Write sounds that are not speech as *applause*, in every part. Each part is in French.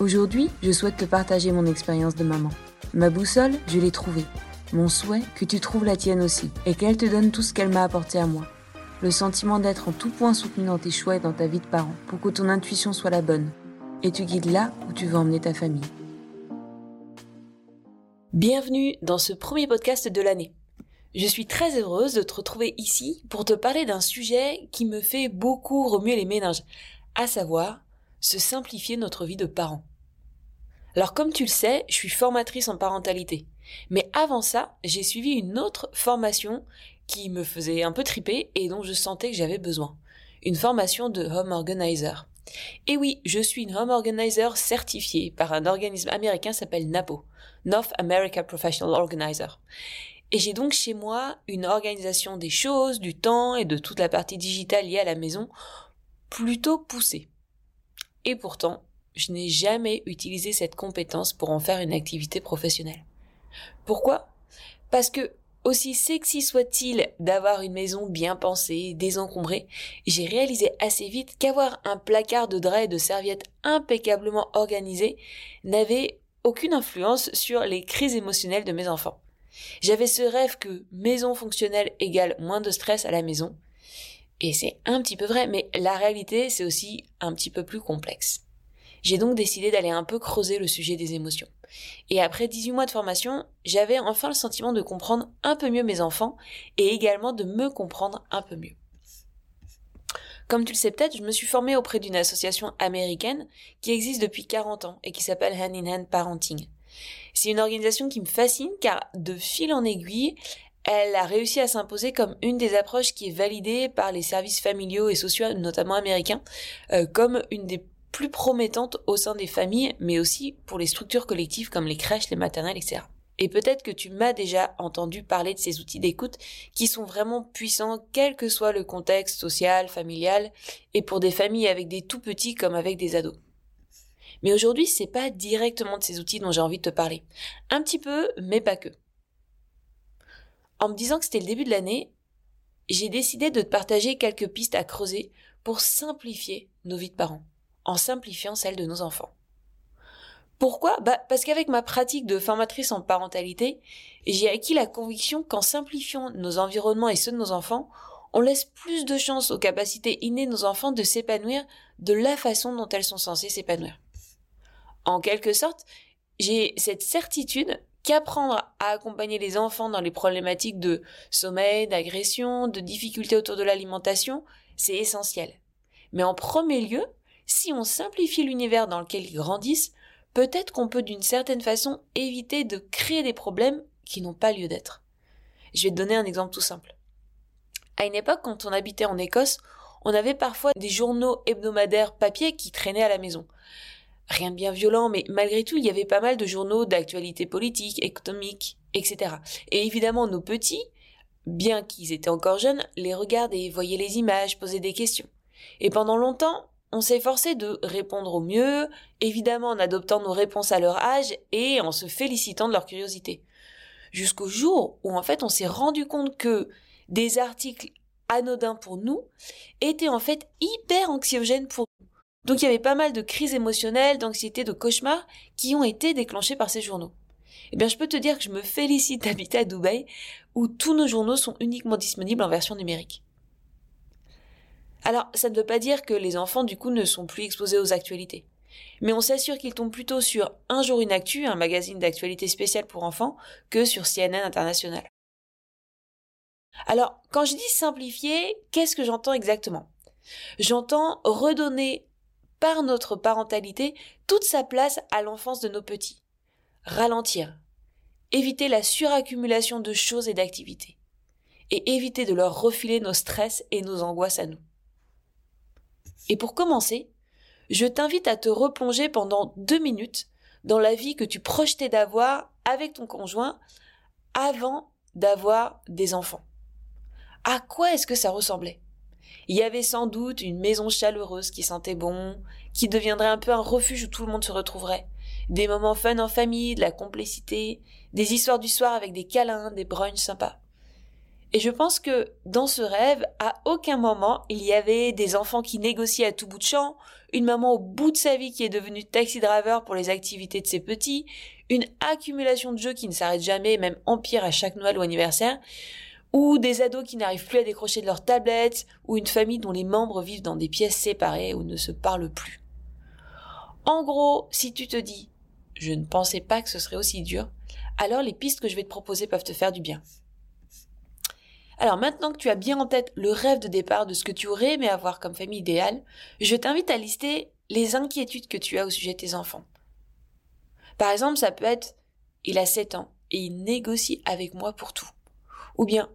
Aujourd'hui, je souhaite te partager mon expérience de maman. Ma boussole, je l'ai trouvée. Mon souhait, que tu trouves la tienne aussi, et qu'elle te donne tout ce qu'elle m'a apporté à moi. Le sentiment d'être en tout point soutenu dans tes choix et dans ta vie de parent, pour que ton intuition soit la bonne, et tu guides là où tu veux emmener ta famille. Bienvenue dans ce premier podcast de l'année. Je suis très heureuse de te retrouver ici pour te parler d'un sujet qui me fait beaucoup remuer les méninges, à savoir se simplifier notre vie de parent. Alors comme tu le sais, je suis formatrice en parentalité. Mais avant ça, j'ai suivi une autre formation qui me faisait un peu triper et dont je sentais que j'avais besoin. Une formation de home organizer. Et oui, je suis une home organizer certifiée par un organisme américain s'appelle NAPO, North America Professional Organizer. Et j'ai donc chez moi une organisation des choses, du temps et de toute la partie digitale liée à la maison plutôt poussée. Et pourtant, je n'ai jamais utilisé cette compétence pour en faire une activité professionnelle. Pourquoi? Parce que, aussi sexy soit-il d'avoir une maison bien pensée, désencombrée, j'ai réalisé assez vite qu'avoir un placard de draps et de serviettes impeccablement organisé n'avait aucune influence sur les crises émotionnelles de mes enfants. J'avais ce rêve que maison fonctionnelle égale moins de stress à la maison. Et c'est un petit peu vrai, mais la réalité, c'est aussi un petit peu plus complexe. J'ai donc décidé d'aller un peu creuser le sujet des émotions. Et après 18 mois de formation, j'avais enfin le sentiment de comprendre un peu mieux mes enfants et également de me comprendre un peu mieux. Comme tu le sais peut-être, je me suis formée auprès d'une association américaine qui existe depuis 40 ans et qui s'appelle Hand in Hand Parenting. C'est une organisation qui me fascine car de fil en aiguille, elle a réussi à s'imposer comme une des approches qui est validée par les services familiaux et sociaux, notamment américains, euh, comme une des plus promettante au sein des familles, mais aussi pour les structures collectives comme les crèches, les maternelles, etc. Et peut-être que tu m'as déjà entendu parler de ces outils d'écoute qui sont vraiment puissants quel que soit le contexte social, familial, et pour des familles avec des tout petits comme avec des ados. Mais aujourd'hui, c'est pas directement de ces outils dont j'ai envie de te parler. Un petit peu, mais pas que. En me disant que c'était le début de l'année, j'ai décidé de te partager quelques pistes à creuser pour simplifier nos vies de parents en simplifiant celle de nos enfants. Pourquoi? Bah Parce qu'avec ma pratique de formatrice en parentalité, j'ai acquis la conviction qu'en simplifiant nos environnements et ceux de nos enfants, on laisse plus de chances aux capacités innées de nos enfants de s'épanouir de la façon dont elles sont censées s'épanouir. En quelque sorte, j'ai cette certitude qu'apprendre à accompagner les enfants dans les problématiques de sommeil, d'agression, de difficultés autour de l'alimentation, c'est essentiel. Mais en premier lieu, si on simplifie l'univers dans lequel ils grandissent, peut-être qu'on peut d'une certaine façon éviter de créer des problèmes qui n'ont pas lieu d'être. Je vais te donner un exemple tout simple. À une époque, quand on habitait en Écosse, on avait parfois des journaux hebdomadaires papier qui traînaient à la maison. Rien de bien violent, mais malgré tout, il y avait pas mal de journaux d'actualité politique, économique, etc. Et évidemment, nos petits, bien qu'ils étaient encore jeunes, les regardaient, voyaient les images, posaient des questions. Et pendant longtemps, on s'est forcé de répondre au mieux, évidemment en adoptant nos réponses à leur âge et en se félicitant de leur curiosité. Jusqu'au jour où en fait on s'est rendu compte que des articles anodins pour nous étaient en fait hyper anxiogènes pour nous. Donc il y avait pas mal de crises émotionnelles, d'anxiété, de cauchemars qui ont été déclenchés par ces journaux. Eh bien, je peux te dire que je me félicite *laughs* d'habiter à Dubaï, où tous nos journaux sont uniquement disponibles en version numérique. Alors, ça ne veut pas dire que les enfants, du coup, ne sont plus exposés aux actualités. Mais on s'assure qu'ils tombent plutôt sur Un jour une actu, un magazine d'actualité spéciale pour enfants, que sur CNN International. Alors, quand je dis simplifier, qu'est-ce que j'entends exactement? J'entends redonner par notre parentalité toute sa place à l'enfance de nos petits. Ralentir. Éviter la suraccumulation de choses et d'activités. Et éviter de leur refiler nos stress et nos angoisses à nous. Et pour commencer, je t'invite à te replonger pendant deux minutes dans la vie que tu projetais d'avoir avec ton conjoint avant d'avoir des enfants. À quoi est-ce que ça ressemblait? Il y avait sans doute une maison chaleureuse qui sentait bon, qui deviendrait un peu un refuge où tout le monde se retrouverait. Des moments fun en famille, de la complicité, des histoires du soir avec des câlins, des brunchs sympas. Et je pense que dans ce rêve, à aucun moment il y avait des enfants qui négociaient à tout bout de champ, une maman au bout de sa vie qui est devenue taxi driver pour les activités de ses petits, une accumulation de jeux qui ne s'arrête jamais, même empire à chaque Noël ou anniversaire, ou des ados qui n'arrivent plus à décrocher de leur tablette, ou une famille dont les membres vivent dans des pièces séparées ou ne se parlent plus. En gros, si tu te dis je ne pensais pas que ce serait aussi dur, alors les pistes que je vais te proposer peuvent te faire du bien. Alors maintenant que tu as bien en tête le rêve de départ de ce que tu aurais aimé avoir comme famille idéale, je t'invite à lister les inquiétudes que tu as au sujet de tes enfants. Par exemple, ça peut être il a 7 ans et il négocie avec moi pour tout. Ou bien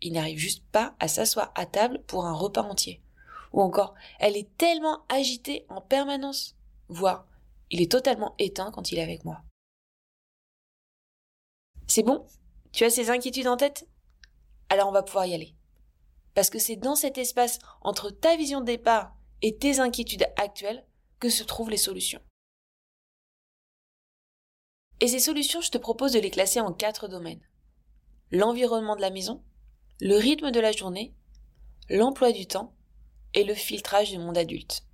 il n'arrive juste pas à s'asseoir à table pour un repas entier. Ou encore, elle est tellement agitée en permanence, voire il est totalement éteint quand il est avec moi. C'est bon? Tu as ces inquiétudes en tête? Alors on va pouvoir y aller. Parce que c'est dans cet espace entre ta vision de départ et tes inquiétudes actuelles que se trouvent les solutions. Et ces solutions, je te propose de les classer en quatre domaines. L'environnement de la maison, le rythme de la journée, l'emploi du temps et le filtrage du monde adulte.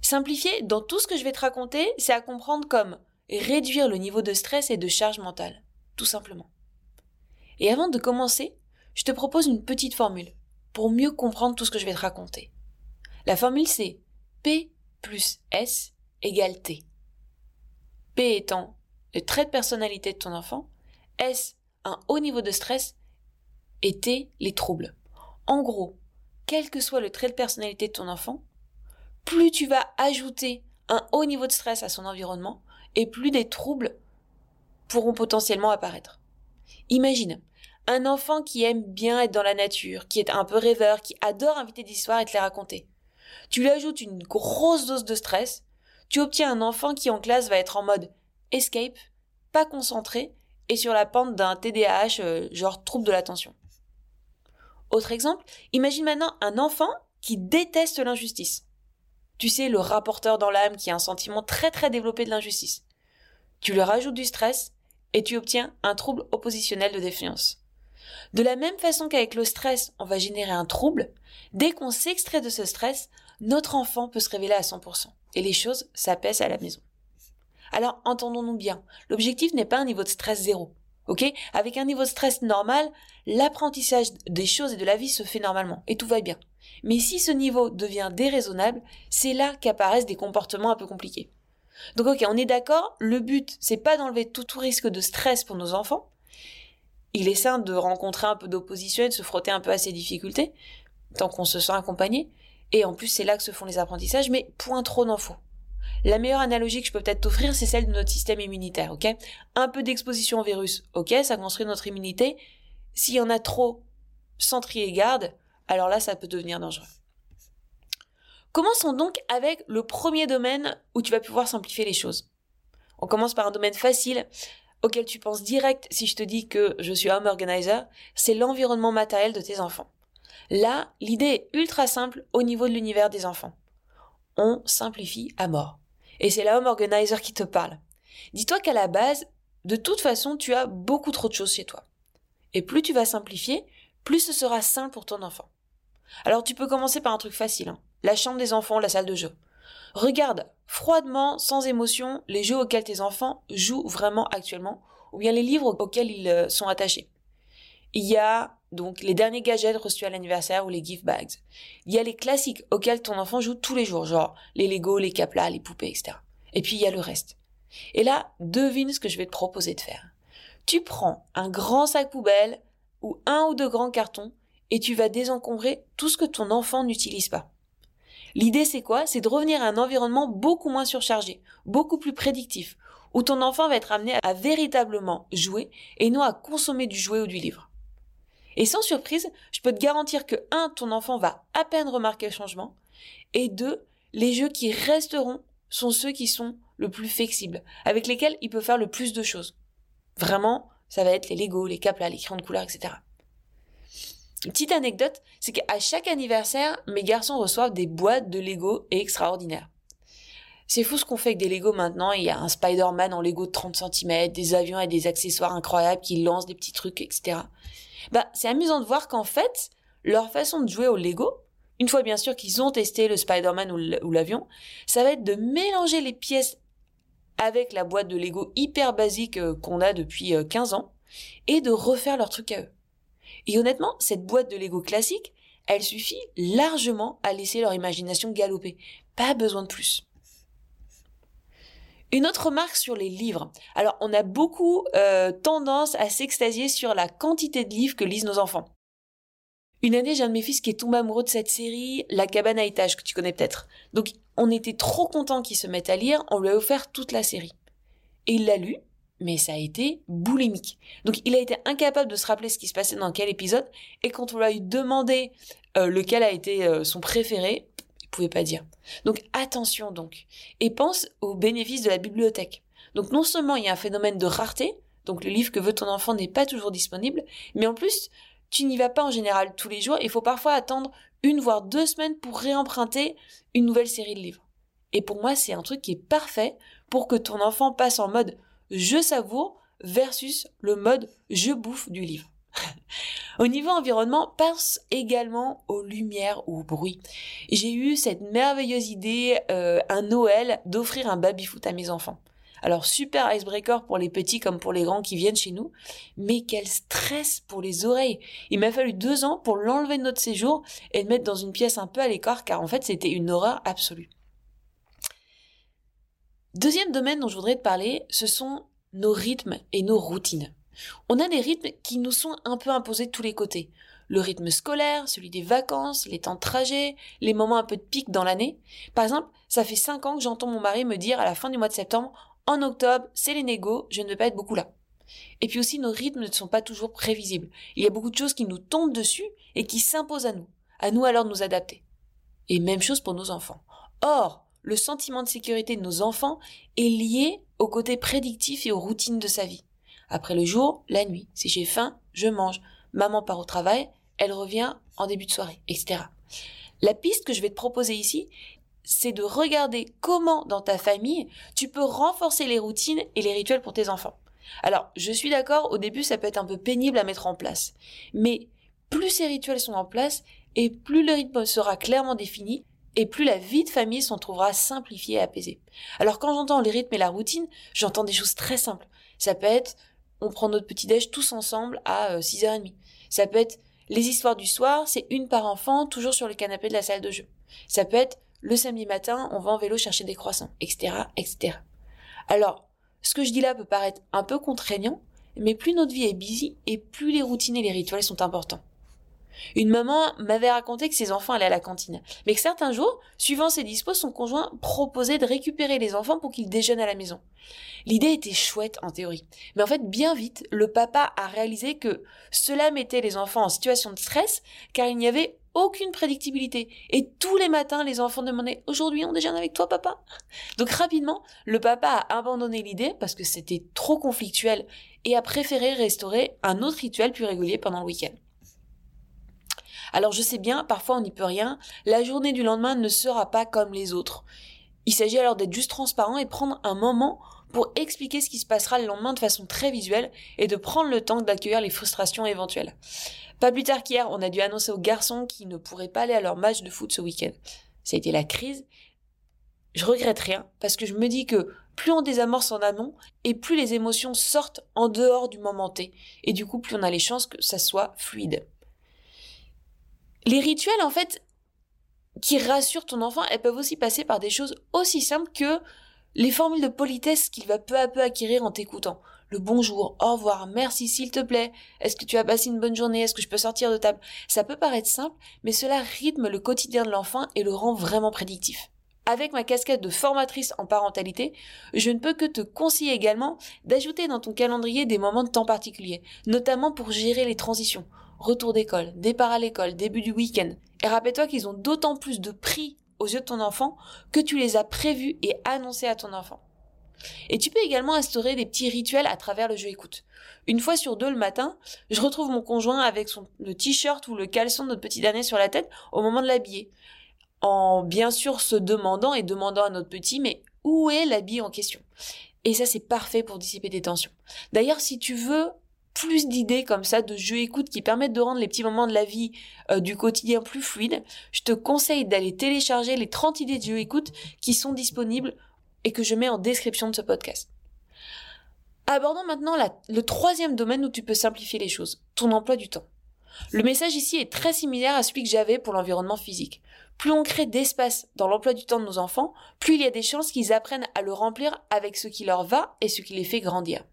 Simplifier, dans tout ce que je vais te raconter, c'est à comprendre comme réduire le niveau de stress et de charge mentale, tout simplement. Et avant de commencer, je te propose une petite formule pour mieux comprendre tout ce que je vais te raconter. La formule c'est P plus S égale T. P étant le trait de personnalité de ton enfant, S un haut niveau de stress et T les troubles. En gros, quel que soit le trait de personnalité de ton enfant, plus tu vas ajouter un haut niveau de stress à son environnement et plus des troubles pourront potentiellement apparaître. Imagine un enfant qui aime bien être dans la nature, qui est un peu rêveur, qui adore inviter des histoires et te les raconter. Tu lui ajoutes une grosse dose de stress, tu obtiens un enfant qui en classe va être en mode escape, pas concentré et sur la pente d'un TDAH euh, genre trouble de l'attention. Autre exemple, imagine maintenant un enfant qui déteste l'injustice. Tu sais, le rapporteur dans l'âme qui a un sentiment très très développé de l'injustice. Tu lui rajoutes du stress et tu obtiens un trouble oppositionnel de défiance. De la même façon qu'avec le stress, on va générer un trouble, dès qu'on s'extrait de ce stress, notre enfant peut se révéler à 100%. Et les choses s'apaisent à la maison. Alors, entendons-nous bien. L'objectif n'est pas un niveau de stress zéro. Ok? Avec un niveau de stress normal, l'apprentissage des choses et de la vie se fait normalement. Et tout va bien. Mais si ce niveau devient déraisonnable, c'est là qu'apparaissent des comportements un peu compliqués. Donc ok, on est d'accord, le but, c'est pas d'enlever tout, risque de stress pour nos enfants, il est sain de rencontrer un peu d'opposition et de se frotter un peu à ses difficultés, tant qu'on se sent accompagné. Et en plus, c'est là que se font les apprentissages, mais point trop d'infos. La meilleure analogie que je peux peut-être t'offrir, c'est celle de notre système immunitaire, ok? Un peu d'exposition au virus, ok, ça construit notre immunité. S'il y en a trop, sans trier garde, alors là, ça peut devenir dangereux. Commençons donc avec le premier domaine où tu vas pouvoir simplifier les choses. On commence par un domaine facile, auquel tu penses direct si je te dis que je suis home organizer, c'est l'environnement matériel de tes enfants. Là, l'idée est ultra simple au niveau de l'univers des enfants. On simplifie à mort. Et c'est la home organizer qui te parle. Dis-toi qu'à la base, de toute façon, tu as beaucoup trop de choses chez toi. Et plus tu vas simplifier, plus ce sera simple pour ton enfant. Alors tu peux commencer par un truc facile, hein. La chambre des enfants, la salle de jeu. Regarde froidement, sans émotion, les jeux auxquels tes enfants jouent vraiment actuellement, ou bien les livres auxquels ils euh, sont attachés. Il y a donc les derniers gadgets reçus à l'anniversaire ou les gift bags. Il y a les classiques auxquels ton enfant joue tous les jours, genre les Lego, les Caplas, les poupées, etc. Et puis il y a le reste. Et là, devine ce que je vais te proposer de faire. Tu prends un grand sac poubelle ou un ou deux grands cartons et tu vas désencombrer tout ce que ton enfant n'utilise pas. L'idée c'est quoi? C'est de revenir à un environnement beaucoup moins surchargé, beaucoup plus prédictif, où ton enfant va être amené à véritablement jouer et non à consommer du jouet ou du livre. Et sans surprise, je peux te garantir que 1. ton enfant va à peine remarquer le changement, et 2. les jeux qui resteront sont ceux qui sont le plus flexibles, avec lesquels il peut faire le plus de choses. Vraiment, ça va être les Lego, les caplas, les crayons de couleur, etc. Petite anecdote, c'est qu'à chaque anniversaire, mes garçons reçoivent des boîtes de Lego extraordinaires. C'est fou ce qu'on fait avec des Lego maintenant. Il y a un Spider-Man en Lego de 30 cm, des avions et des accessoires incroyables qui lancent des petits trucs, etc. Bah, c'est amusant de voir qu'en fait, leur façon de jouer au Lego, une fois bien sûr qu'ils ont testé le Spider-Man ou l'avion, ça va être de mélanger les pièces avec la boîte de Lego hyper basique euh, qu'on a depuis 15 euh, ans et de refaire leur truc à eux. Et honnêtement, cette boîte de Lego classique, elle suffit largement à laisser leur imagination galoper. Pas besoin de plus. Une autre remarque sur les livres. Alors, on a beaucoup euh, tendance à s'extasier sur la quantité de livres que lisent nos enfants. Une année, j'ai un de mes fils qui est tombé amoureux de cette série, La cabane à étage, que tu connais peut-être. Donc, on était trop content qu'il se mette à lire, on lui a offert toute la série. Et il l'a lu, mais ça a été boulimique. Donc, il a été incapable de se rappeler ce qui se passait dans quel épisode, et quand on lui a demandé euh, lequel a été euh, son préféré, pouvez pas dire. Donc attention donc. Et pense aux bénéfices de la bibliothèque. Donc non seulement il y a un phénomène de rareté, donc le livre que veut ton enfant n'est pas toujours disponible, mais en plus, tu n'y vas pas en général tous les jours, il faut parfois attendre une voire deux semaines pour réemprunter une nouvelle série de livres. Et pour moi, c'est un truc qui est parfait pour que ton enfant passe en mode je savoure versus le mode je bouffe du livre. *laughs* Au niveau environnement, pense également aux lumières ou au bruit. J'ai eu cette merveilleuse idée, euh, un Noël, d'offrir un baby-foot à mes enfants. Alors super icebreaker pour les petits comme pour les grands qui viennent chez nous, mais quel stress pour les oreilles. Il m'a fallu deux ans pour l'enlever de notre séjour et le mettre dans une pièce un peu à l'écart car en fait c'était une horreur absolue. Deuxième domaine dont je voudrais te parler, ce sont nos rythmes et nos routines. On a des rythmes qui nous sont un peu imposés de tous les côtés. Le rythme scolaire, celui des vacances, les temps de trajet, les moments un peu de pic dans l'année. Par exemple, ça fait cinq ans que j'entends mon mari me dire à la fin du mois de septembre, en octobre, c'est les négos, je ne vais pas être beaucoup là. Et puis aussi, nos rythmes ne sont pas toujours prévisibles. Il y a beaucoup de choses qui nous tombent dessus et qui s'imposent à nous. À nous alors de nous adapter. Et même chose pour nos enfants. Or, le sentiment de sécurité de nos enfants est lié au côté prédictif et aux routines de sa vie. Après le jour, la nuit. Si j'ai faim, je mange. Maman part au travail, elle revient en début de soirée, etc. La piste que je vais te proposer ici, c'est de regarder comment dans ta famille tu peux renforcer les routines et les rituels pour tes enfants. Alors, je suis d'accord, au début ça peut être un peu pénible à mettre en place. Mais plus ces rituels sont en place, et plus le rythme sera clairement défini, et plus la vie de famille s'en trouvera simplifiée et apaisée. Alors quand j'entends les rythmes et la routine, j'entends des choses très simples. Ça peut être on prend notre petit-déj tous ensemble à 6h30. Euh, Ça peut être les histoires du soir, c'est une par enfant, toujours sur le canapé de la salle de jeu. Ça peut être le samedi matin, on va en vélo chercher des croissants, etc., etc. Alors, ce que je dis là peut paraître un peu contraignant, mais plus notre vie est busy et plus les routines et les rituels sont importants. Une maman m'avait raconté que ses enfants allaient à la cantine, mais que certains jours, suivant ses dispos, son conjoint proposait de récupérer les enfants pour qu'ils déjeunent à la maison. L'idée était chouette en théorie, mais en fait bien vite, le papa a réalisé que cela mettait les enfants en situation de stress car il n'y avait aucune prédictibilité. Et tous les matins, les enfants demandaient aujourd'hui on déjeune avec toi papa? Donc rapidement, le papa a abandonné l'idée parce que c'était trop conflictuel et a préféré restaurer un autre rituel plus régulier pendant le week-end. Alors je sais bien, parfois on n'y peut rien, la journée du lendemain ne sera pas comme les autres. Il s'agit alors d'être juste transparent et prendre un moment pour expliquer ce qui se passera le lendemain de façon très visuelle et de prendre le temps d'accueillir les frustrations éventuelles. Pas plus tard qu'hier, on a dû annoncer aux garçons qu'ils ne pourraient pas aller à leur match de foot ce week-end. Ça a été la crise. Je regrette rien parce que je me dis que plus on désamorce en amont et plus les émotions sortent en dehors du moment T et du coup plus on a les chances que ça soit fluide. Les rituels, en fait, qui rassurent ton enfant, elles peuvent aussi passer par des choses aussi simples que les formules de politesse qu'il va peu à peu acquérir en t'écoutant. le bonjour, au revoir, merci s'il te plaît, est-ce que tu as passé une bonne journée, est-ce que je peux sortir de table? Ça peut paraître simple, mais cela rythme le quotidien de l'enfant et le rend vraiment prédictif. Avec ma casquette de formatrice en parentalité, je ne peux que te conseiller également d'ajouter dans ton calendrier des moments de temps particuliers, notamment pour gérer les transitions, retour d'école, départ à l'école, début du week-end. Et rappelle-toi qu'ils ont d'autant plus de prix aux yeux de ton enfant que tu les as prévus et annoncés à ton enfant. Et tu peux également instaurer des petits rituels à travers le jeu écoute. Une fois sur deux le matin, je retrouve mon conjoint avec le t-shirt ou le caleçon de notre petit dernier sur la tête au moment de l'habiller. En bien sûr se demandant et demandant à notre petit, mais où est l'habit en question? Et ça, c'est parfait pour dissiper des tensions. D'ailleurs, si tu veux plus d'idées comme ça de jeux écoute qui permettent de rendre les petits moments de la vie euh, du quotidien plus fluides, je te conseille d'aller télécharger les 30 idées de jeux écoute qui sont disponibles et que je mets en description de ce podcast. Abordons maintenant le troisième domaine où tu peux simplifier les choses, ton emploi du temps. Le message ici est très similaire à celui que j'avais pour l'environnement physique. Plus on crée d'espace dans l'emploi du temps de nos enfants, plus il y a des chances qu'ils apprennent à le remplir avec ce qui leur va et ce qui les fait grandir.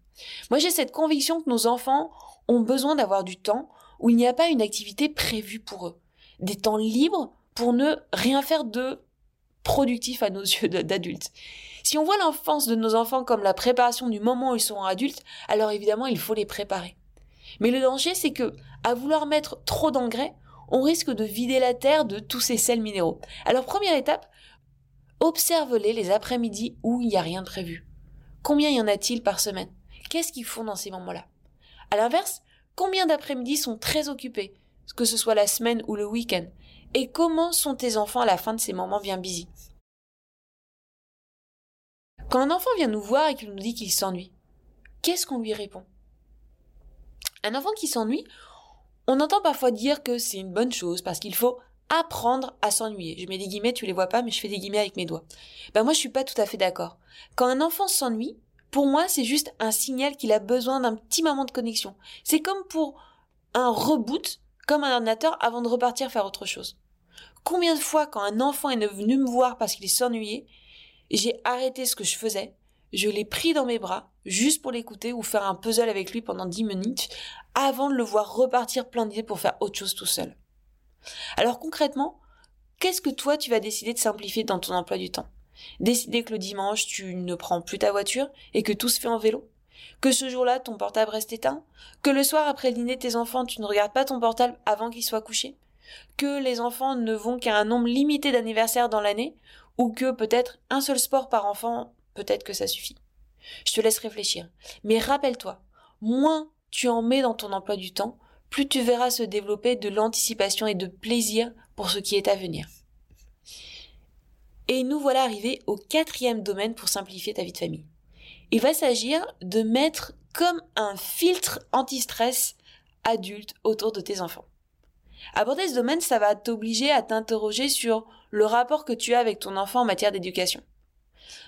Moi, j'ai cette conviction que nos enfants ont besoin d'avoir du temps où il n'y a pas une activité prévue pour eux. Des temps libres pour ne rien faire de productif à nos *laughs* yeux d'adultes. Si on voit l'enfance de nos enfants comme la préparation du moment où ils sont adultes, alors évidemment, il faut les préparer. Mais le danger, c'est que, à vouloir mettre trop d'engrais, on risque de vider la terre de tous ces sels minéraux. Alors, première étape, observe-les les après-midi où il n'y a rien de prévu. Combien y en a-t-il par semaine? Qu'est-ce qu'ils font dans ces moments-là? À l'inverse, combien d'après-midi sont très occupés, que ce soit la semaine ou le week-end? Et comment sont tes enfants à la fin de ces moments bien busy? Quand un enfant vient nous voir et qu'il nous dit qu'il s'ennuie, qu'est-ce qu'on lui répond? Un enfant qui s'ennuie, on entend parfois dire que c'est une bonne chose parce qu'il faut apprendre à s'ennuyer. Je mets des guillemets, tu les vois pas, mais je fais des guillemets avec mes doigts. Ben moi, je suis pas tout à fait d'accord. Quand un enfant s'ennuie, pour moi, c'est juste un signal qu'il a besoin d'un petit moment de connexion. C'est comme pour un reboot, comme un ordinateur, avant de repartir faire autre chose. Combien de fois, quand un enfant est venu me voir parce qu'il s'ennuyait, j'ai arrêté ce que je faisais, je l'ai pris dans mes bras, juste pour l'écouter ou faire un puzzle avec lui pendant dix minutes, avant de le voir repartir plein d'idées pour faire autre chose tout seul. Alors concrètement, qu'est-ce que toi tu vas décider de simplifier dans ton emploi du temps? Décider que le dimanche, tu ne prends plus ta voiture et que tout se fait en vélo. Que ce jour-là, ton portable reste éteint. Que le soir, après le dîner tes enfants, tu ne regardes pas ton portable avant qu'il soit couché. Que les enfants ne vont qu'à un nombre limité d'anniversaires dans l'année. Ou que peut-être un seul sport par enfant, peut-être que ça suffit. Je te laisse réfléchir. Mais rappelle-toi, moins tu en mets dans ton emploi du temps, plus tu verras se développer de l'anticipation et de plaisir pour ce qui est à venir. Et nous voilà arrivés au quatrième domaine pour simplifier ta vie de famille. Il va s'agir de mettre comme un filtre anti-stress adulte autour de tes enfants. Aborder ce domaine, ça va t'obliger à t'interroger sur le rapport que tu as avec ton enfant en matière d'éducation.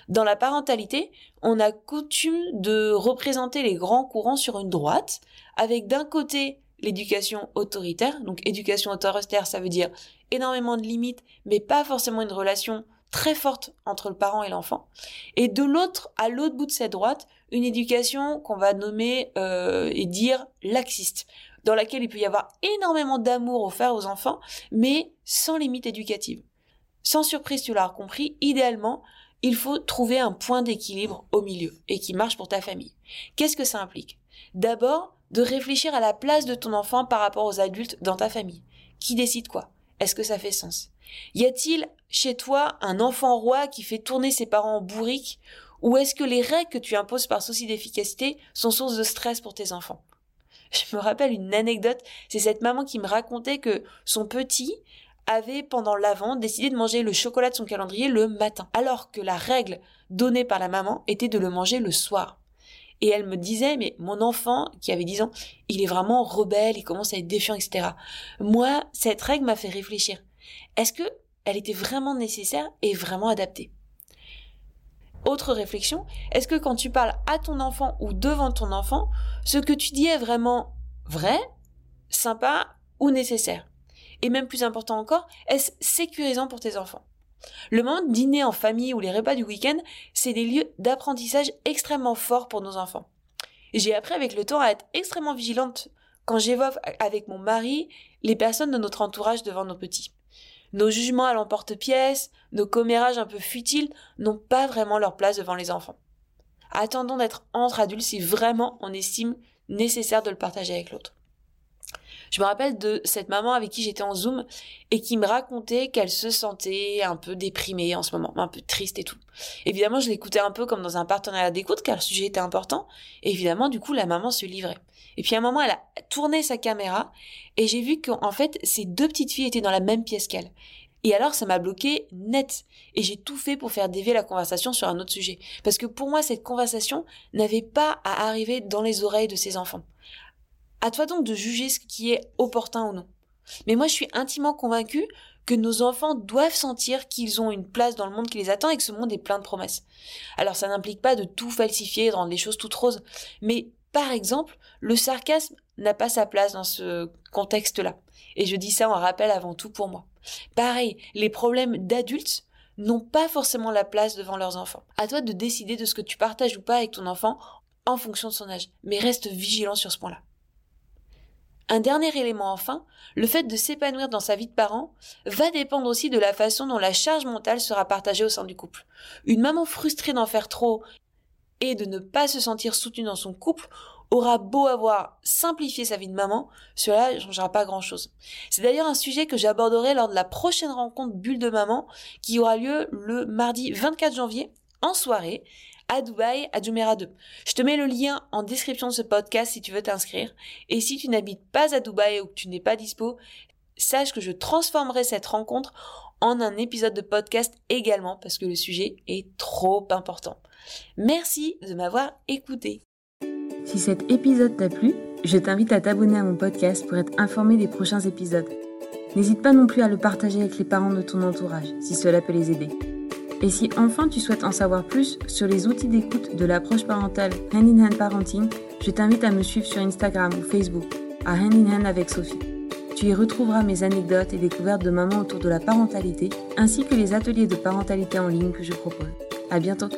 Dans la parentalité, on a coutume de représenter les grands courants sur une droite, avec d'un côté l'éducation autoritaire, donc éducation autoritaire, ça veut dire énormément de limites, mais pas forcément une relation très forte entre le parent et l'enfant. Et de l'autre, à l'autre bout de cette droite, une éducation qu'on va nommer euh, et dire laxiste, dans laquelle il peut y avoir énormément d'amour offert aux enfants, mais sans limite éducative. Sans surprise, tu l'as compris, idéalement, il faut trouver un point d'équilibre au milieu et qui marche pour ta famille. Qu'est-ce que ça implique? D'abord, de réfléchir à la place de ton enfant par rapport aux adultes dans ta famille. Qui décide quoi? Est-ce que ça fait sens? Y a-t-il chez toi un enfant roi qui fait tourner ses parents en bourrique? Ou est-ce que les règles que tu imposes par souci d'efficacité sont source de stress pour tes enfants? *laughs* Je me rappelle une anecdote, c'est cette maman qui me racontait que son petit avait pendant l'avant décidé de manger le chocolat de son calendrier le matin, alors que la règle donnée par la maman était de le manger le soir. Et elle me disait, mais mon enfant, qui avait 10 ans, il est vraiment rebelle, il commence à être défiant, etc. Moi, cette règle m'a fait réfléchir. Est-ce que elle était vraiment nécessaire et vraiment adaptée. Autre réflexion, est-ce que quand tu parles à ton enfant ou devant ton enfant, ce que tu dis est vraiment vrai, sympa ou nécessaire? Et même plus important encore, est-ce sécurisant pour tes enfants? Le moment dîner en famille ou les repas du week-end, c'est des lieux d'apprentissage extrêmement forts pour nos enfants. J'ai appris avec le temps à être extrêmement vigilante quand j'évoque avec mon mari les personnes de notre entourage devant nos petits. Nos jugements à l'emporte-pièce, nos commérages un peu futiles n'ont pas vraiment leur place devant les enfants. Attendons d'être entre adultes si vraiment on estime nécessaire de le partager avec l'autre. Je me rappelle de cette maman avec qui j'étais en Zoom et qui me racontait qu'elle se sentait un peu déprimée en ce moment, un peu triste et tout. Évidemment, je l'écoutais un peu comme dans un partenariat d'écoute car le sujet était important. Évidemment, du coup, la maman se livrait. Et puis à un moment, elle a tourné sa caméra et j'ai vu qu'en fait, ces deux petites filles étaient dans la même pièce qu'elle. Et alors, ça m'a bloqué net. Et j'ai tout fait pour faire dévier la conversation sur un autre sujet. Parce que pour moi, cette conversation n'avait pas à arriver dans les oreilles de ses enfants. À toi donc de juger ce qui est opportun ou non. Mais moi, je suis intimement convaincue que nos enfants doivent sentir qu'ils ont une place dans le monde qui les attend et que ce monde est plein de promesses. Alors ça n'implique pas de tout falsifier, de rendre les choses toutes roses, mais par exemple, le sarcasme n'a pas sa place dans ce contexte-là. Et je dis ça en rappel avant tout pour moi. Pareil, les problèmes d'adultes n'ont pas forcément la place devant leurs enfants. À toi de décider de ce que tu partages ou pas avec ton enfant en fonction de son âge. Mais reste vigilant sur ce point-là. Un dernier élément enfin, le fait de s'épanouir dans sa vie de parent va dépendre aussi de la façon dont la charge mentale sera partagée au sein du couple. Une maman frustrée d'en faire trop et de ne pas se sentir soutenue dans son couple aura beau avoir simplifié sa vie de maman, cela ne changera pas grand-chose. C'est d'ailleurs un sujet que j'aborderai lors de la prochaine rencontre Bulle de maman qui aura lieu le mardi 24 janvier en soirée à Dubaï, à Jumeirah 2. Je te mets le lien en description de ce podcast si tu veux t'inscrire. Et si tu n'habites pas à Dubaï ou que tu n'es pas dispo, sache que je transformerai cette rencontre en un épisode de podcast également parce que le sujet est trop important. Merci de m'avoir écouté. Si cet épisode t'a plu, je t'invite à t'abonner à mon podcast pour être informé des prochains épisodes. N'hésite pas non plus à le partager avec les parents de ton entourage si cela peut les aider. Et si enfin tu souhaites en savoir plus sur les outils d'écoute de l'approche parentale Hand in Hand Parenting, je t'invite à me suivre sur Instagram ou Facebook à Hand in Hand avec Sophie. Tu y retrouveras mes anecdotes et découvertes de maman autour de la parentalité, ainsi que les ateliers de parentalité en ligne que je propose. À bientôt!